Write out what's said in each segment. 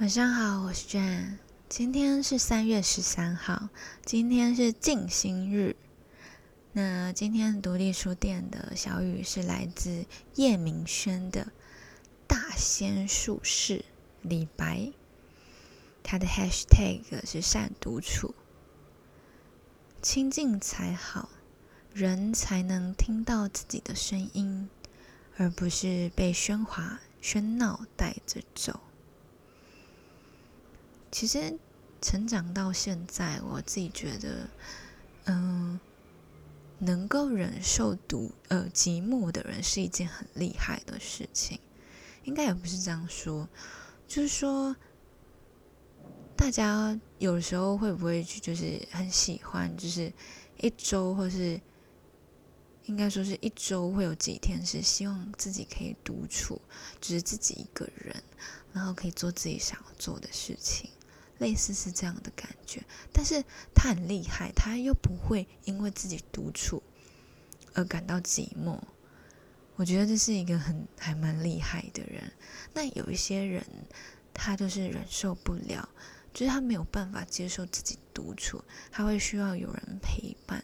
晚上好，我是 Jane。今天是三月十三号，今天是静心日。那今天独立书店的小雨是来自叶明轩的《大仙术士李白》，他的 Hashtag 是善独处，清静才好，人才能听到自己的声音，而不是被喧哗喧闹带着走。其实成长到现在，我自己觉得，嗯，能够忍受独呃寂寞的人是一件很厉害的事情。应该也不是这样说，就是说，大家有时候会不会就是很喜欢，就是一周或是应该说是一周会有几天是希望自己可以独处，就是自己一个人，然后可以做自己想要做的事情。类似是这样的感觉，但是他很厉害，他又不会因为自己独处而感到寂寞。我觉得这是一个很还蛮厉害的人。那有一些人，他就是忍受不了，就是他没有办法接受自己独处，他会需要有人陪伴。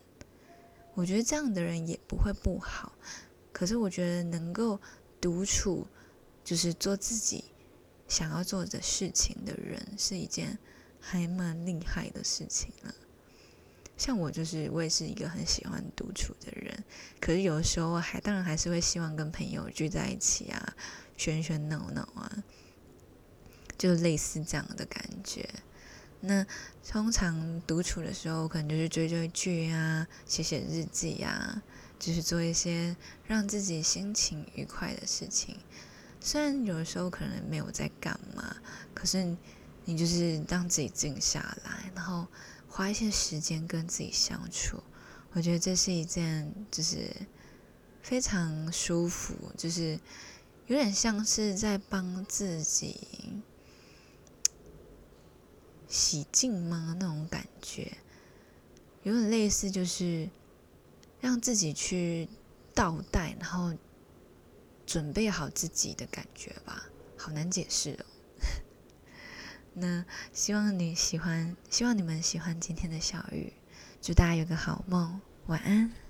我觉得这样的人也不会不好，可是我觉得能够独处，就是做自己。想要做的事情的人是一件还蛮厉害的事情了。像我就是，我也是一个很喜欢独处的人。可是有的时候还当然还是会希望跟朋友聚在一起啊，喧喧闹闹啊，就类似这样的感觉。那通常独处的时候，可能就是追追剧啊，写写日记啊，就是做一些让自己心情愉快的事情。虽然有的时候可能没有在干嘛，可是你就是让自己静下来，然后花一些时间跟自己相处，我觉得这是一件就是非常舒服，就是有点像是在帮自己洗净吗？那种感觉，有点类似就是让自己去倒带，然后。准备好自己的感觉吧，好难解释哦。那希望你喜欢，希望你们喜欢今天的小雨，祝大家有个好梦，晚安。